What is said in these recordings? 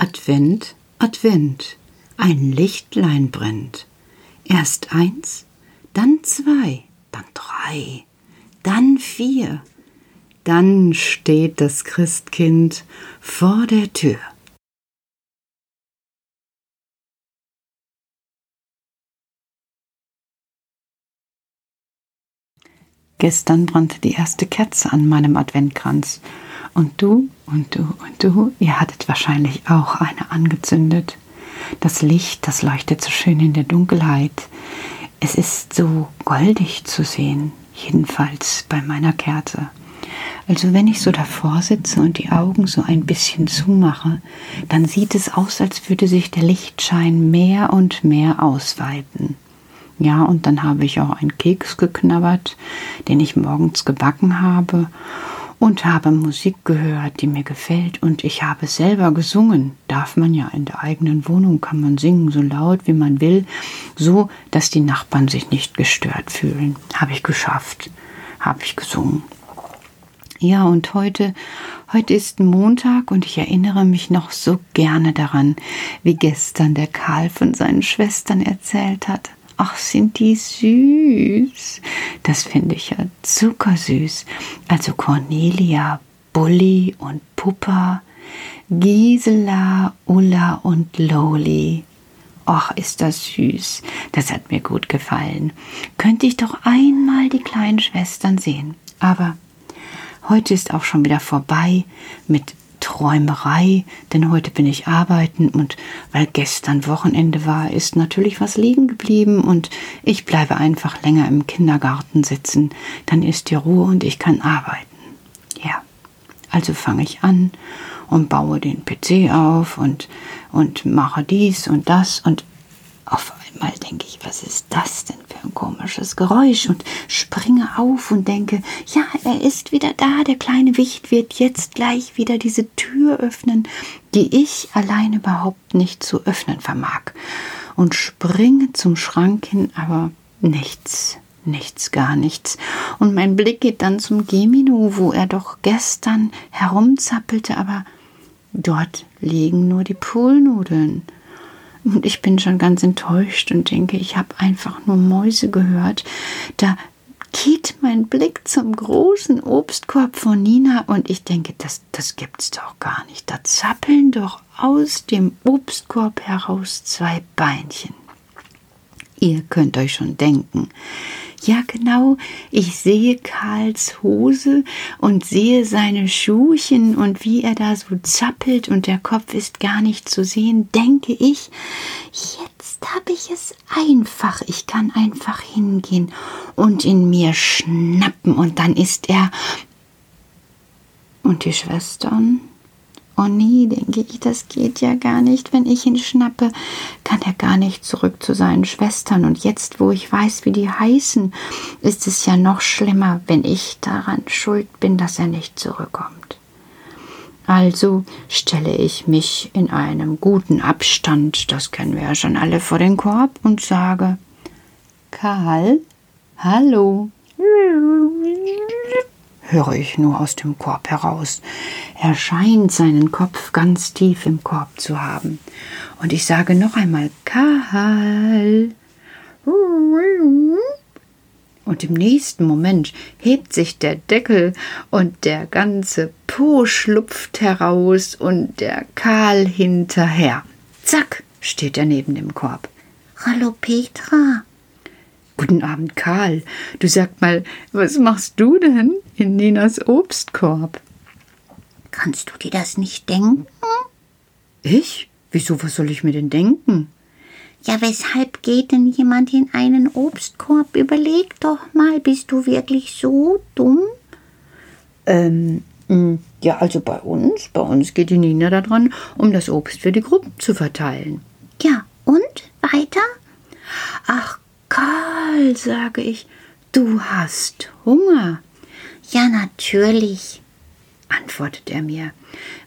Advent, Advent, ein Lichtlein brennt. Erst eins, dann zwei, dann drei, dann vier, dann steht das Christkind vor der Tür. Gestern brannte die erste Kerze an meinem Adventkranz. Und du und du und du, ihr hattet wahrscheinlich auch eine angezündet. Das Licht, das leuchtet so schön in der Dunkelheit. Es ist so goldig zu sehen, jedenfalls bei meiner Kerze. Also wenn ich so davor sitze und die Augen so ein bisschen zumache, dann sieht es aus, als würde sich der Lichtschein mehr und mehr ausweiten. Ja, und dann habe ich auch einen Keks geknabbert, den ich morgens gebacken habe und habe Musik gehört, die mir gefällt und ich habe selber gesungen. Darf man ja in der eigenen Wohnung kann man singen so laut wie man will, so dass die Nachbarn sich nicht gestört fühlen. Habe ich geschafft. Habe ich gesungen. Ja, und heute, heute ist Montag und ich erinnere mich noch so gerne daran, wie gestern der Karl von seinen Schwestern erzählt hat. Ach, sind die süß. Das finde ich ja zuckersüß. Also Cornelia, Bulli und Puppa, Gisela, Ulla und Loli. Ach, ist das süß. Das hat mir gut gefallen. Könnte ich doch einmal die kleinen Schwestern sehen. Aber heute ist auch schon wieder vorbei mit Träumerei, denn heute bin ich arbeiten und weil gestern Wochenende war, ist natürlich was liegen geblieben und ich bleibe einfach länger im Kindergarten sitzen. Dann ist die Ruhe und ich kann arbeiten. Ja, also fange ich an und baue den PC auf und, und mache dies und das und auf einmal denke ich, was ist das denn für ein komisches Geräusch und springe auf und denke, ja, er ist wieder da, der kleine Wicht wird jetzt gleich wieder diese Tür öffnen, die ich allein überhaupt nicht zu öffnen vermag. Und springe zum Schrank hin, aber nichts, nichts, gar nichts. Und mein Blick geht dann zum Gemino, wo er doch gestern herumzappelte, aber dort liegen nur die Poolnudeln. Und ich bin schon ganz enttäuscht und denke, ich habe einfach nur Mäuse gehört. Da geht mein Blick zum großen Obstkorb von Nina und ich denke, das, das gibt's doch gar nicht. Da zappeln doch aus dem Obstkorb heraus zwei Beinchen. Ihr könnt euch schon denken, ja, genau. Ich sehe Karls Hose und sehe seine Schuhchen und wie er da so zappelt und der Kopf ist gar nicht zu sehen, denke ich, jetzt habe ich es einfach. Ich kann einfach hingehen und in mir schnappen und dann ist er. Und die Schwestern? Oh nee, denke ich, das geht ja gar nicht. Wenn ich ihn schnappe, kann er gar nicht zurück zu seinen Schwestern. Und jetzt, wo ich weiß, wie die heißen, ist es ja noch schlimmer, wenn ich daran schuld bin, dass er nicht zurückkommt. Also stelle ich mich in einem guten Abstand, das kennen wir ja schon alle, vor den Korb und sage, Karl, hallo höre ich nur aus dem Korb heraus. Er scheint seinen Kopf ganz tief im Korb zu haben. Und ich sage noch einmal Karl. Und im nächsten Moment hebt sich der Deckel und der ganze Po schlupft heraus und der Karl hinterher. Zack, steht er neben dem Korb. Hallo Petra, Guten Abend, Karl. Du sag mal, was machst du denn in Ninas Obstkorb? Kannst du dir das nicht denken? Ich? Wieso, was soll ich mir denn denken? Ja, weshalb geht denn jemand in einen Obstkorb? Überleg doch mal, bist du wirklich so dumm? Ähm, hm, ja, also bei uns, bei uns geht die Nina daran, um das Obst für die Gruppen zu verteilen. Ja, und weiter? Ach Karl, sage ich, du hast Hunger. Ja, natürlich, antwortet er mir.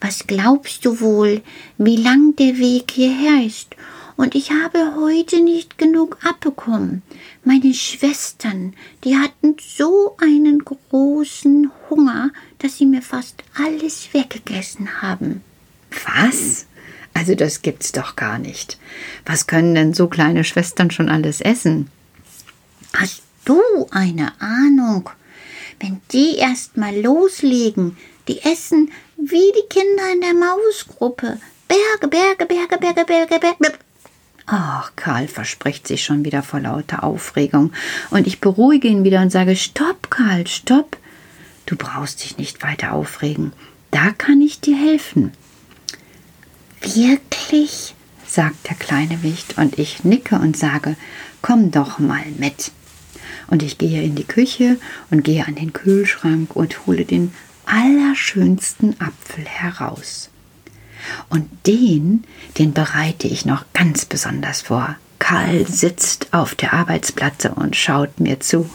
Was glaubst du wohl, wie lang der Weg hierher ist? Und ich habe heute nicht genug abbekommen. Meine Schwestern, die hatten so einen großen Hunger, dass sie mir fast alles weggegessen haben. Was? Also das gibt's doch gar nicht. Was können denn so kleine Schwestern schon alles essen? Hast du eine Ahnung? Wenn die erst mal loslegen, die essen wie die Kinder in der Mausgruppe. Berge, Berge, Berge, Berge, Berge, Berge. Ach, Karl verspricht sich schon wieder vor lauter Aufregung. Und ich beruhige ihn wieder und sage, stopp, Karl, stopp. Du brauchst dich nicht weiter aufregen. Da kann ich dir helfen. Wirklich? sagt der kleine Wicht, und ich nicke und sage, komm doch mal mit. Und ich gehe in die Küche und gehe an den Kühlschrank und hole den allerschönsten Apfel heraus. Und den, den bereite ich noch ganz besonders vor. Karl sitzt auf der Arbeitsplatte und schaut mir zu.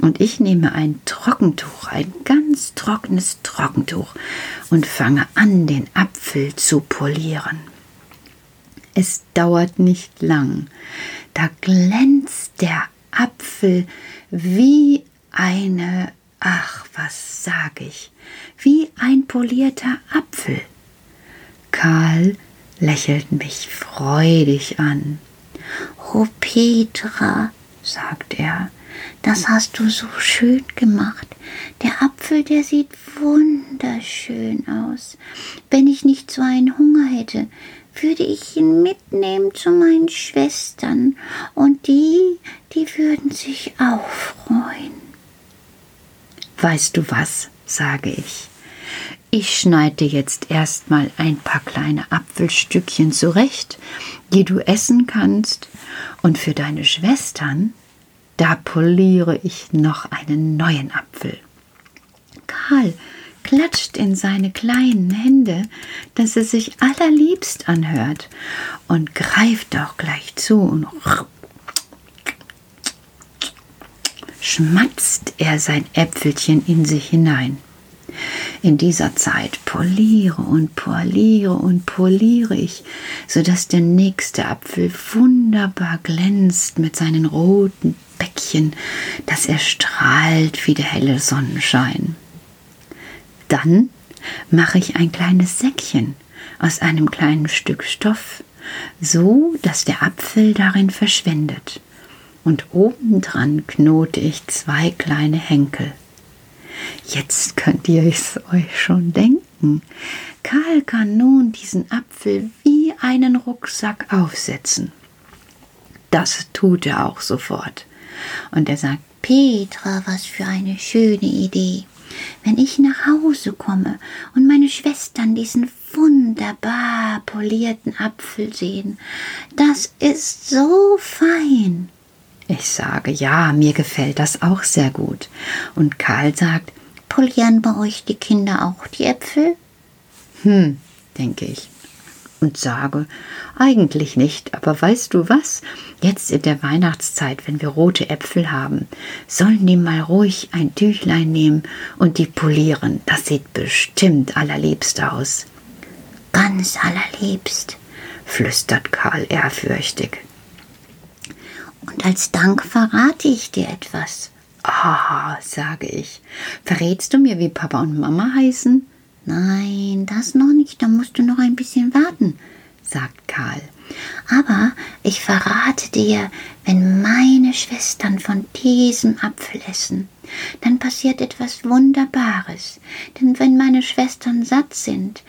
Und ich nehme ein Trockentuch, ein ganz trockenes Trockentuch, und fange an, den Apfel zu polieren. Es dauert nicht lang. Da glänzt der Apfel wie eine, ach, was sag ich, wie ein polierter Apfel. Karl lächelt mich freudig an. Oh Petra, sagt er, das hast du so schön gemacht. Der Apfel, der sieht wunderschön aus. Wenn ich nicht so einen Hunger hätte, würde ich ihn mitnehmen zu meinen Schwestern, und die, die würden sich auch freuen. Weißt du was, sage ich. Ich schneide jetzt erstmal ein paar kleine Apfelstückchen zurecht, die du essen kannst, und für deine Schwestern, da poliere ich noch einen neuen Apfel. Karl klatscht in seine kleinen Hände, dass es sich allerliebst anhört, und greift auch gleich zu und schmatzt er sein Äpfelchen in sich hinein. In dieser Zeit poliere und poliere und poliere ich, so dass der nächste Apfel wunderbar glänzt mit seinen roten Bäckchen, dass er strahlt wie der helle Sonnenschein. Dann mache ich ein kleines Säckchen aus einem kleinen Stück Stoff, so dass der Apfel darin verschwindet, und obendran knote ich zwei kleine Henkel. Jetzt könnt ihr es euch schon denken. Karl kann nun diesen Apfel wie einen Rucksack aufsetzen. Das tut er auch sofort. Und er sagt, Petra, was für eine schöne Idee. Wenn ich nach Hause komme und meine Schwestern diesen wunderbar polierten Apfel sehen, das ist so fein. Ich sage, ja, mir gefällt das auch sehr gut. Und Karl sagt, polieren bei euch die Kinder auch die Äpfel? Hm, denke ich. Und sage, eigentlich nicht, aber weißt du was? Jetzt in der Weihnachtszeit, wenn wir rote Äpfel haben, sollen die mal ruhig ein Tüchlein nehmen und die polieren. Das sieht bestimmt allerliebst aus. Ganz allerliebst, flüstert Karl ehrfürchtig. Und als Dank verrate ich dir etwas. Ah, sage ich. Verrätst du mir, wie Papa und Mama heißen? Nein, das noch nicht, da musst du noch ein bisschen warten, sagt Karl. Aber ich verrate dir, wenn meine Schwestern von diesem Apfel essen, dann passiert etwas Wunderbares. Denn wenn meine Schwestern satt sind,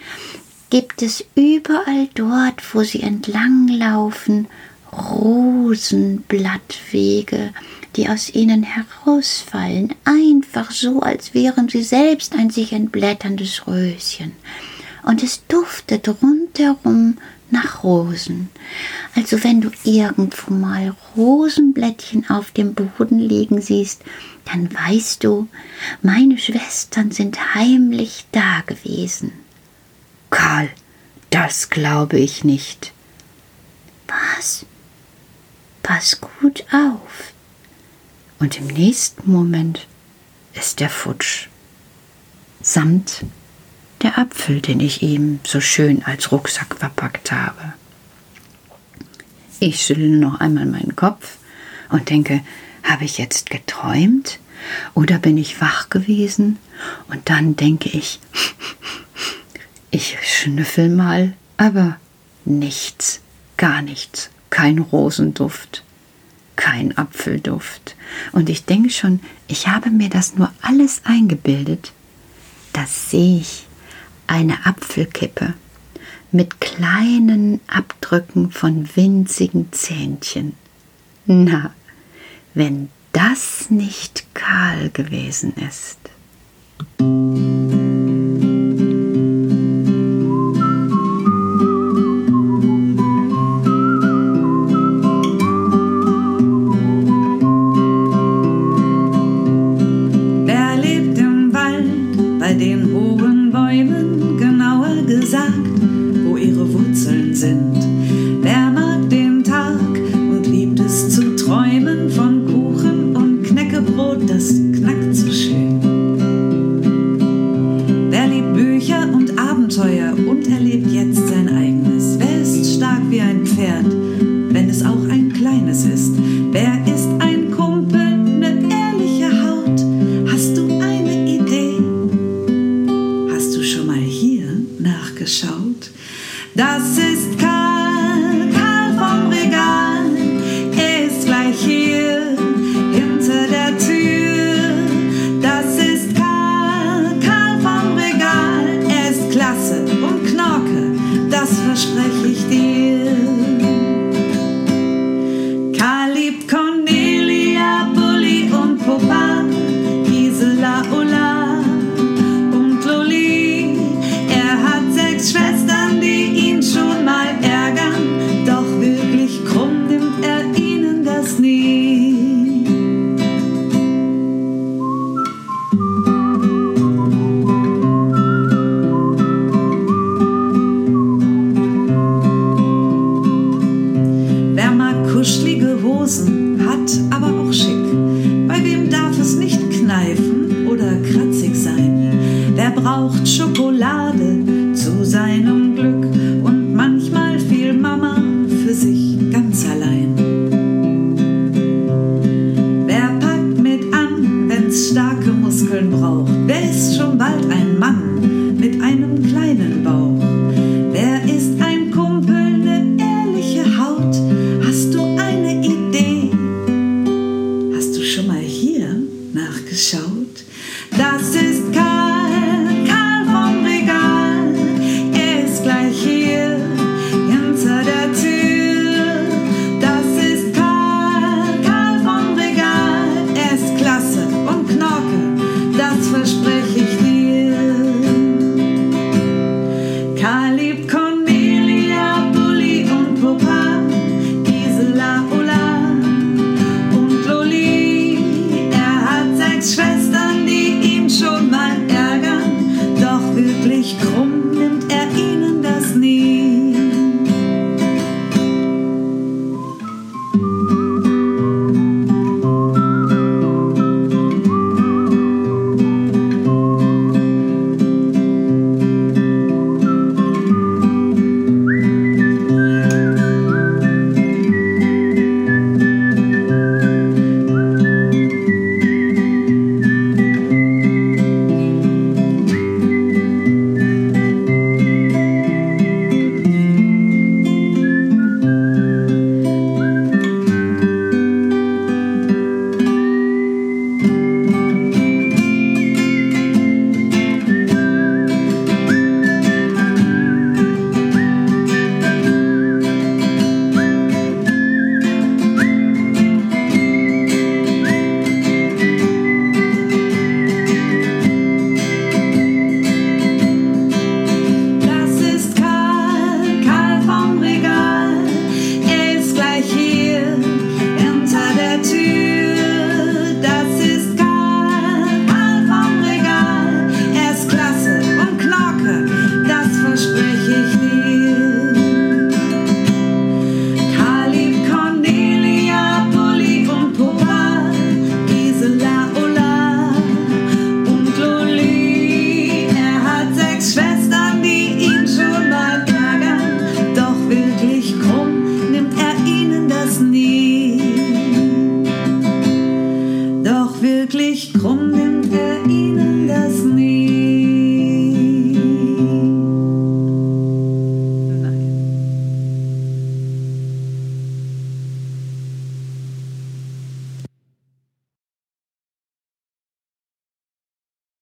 gibt es überall dort, wo sie entlanglaufen, Rosenblattwege, die aus ihnen herausfallen, einfach so, als wären sie selbst ein sich entblätterndes Röschen. Und es duftet rundherum nach Rosen. Also wenn du irgendwo mal Rosenblättchen auf dem Boden liegen siehst, dann weißt du, meine Schwestern sind heimlich da gewesen. Karl, das glaube ich nicht. Was? Pass gut auf. Und im nächsten Moment ist er futsch. Samt der Apfel, den ich ihm so schön als Rucksack verpackt habe. Ich schüttle noch einmal meinen Kopf und denke, habe ich jetzt geträumt oder bin ich wach gewesen? Und dann denke ich, ich schnüffel mal, aber Nichts, gar nichts, kein Rosenduft, kein Apfelduft. Und ich denke schon, ich habe mir das nur alles eingebildet. Das sehe ich, eine Apfelkippe mit kleinen Abdrücken von winzigen Zähnchen. Na, wenn das nicht kahl gewesen ist. Next.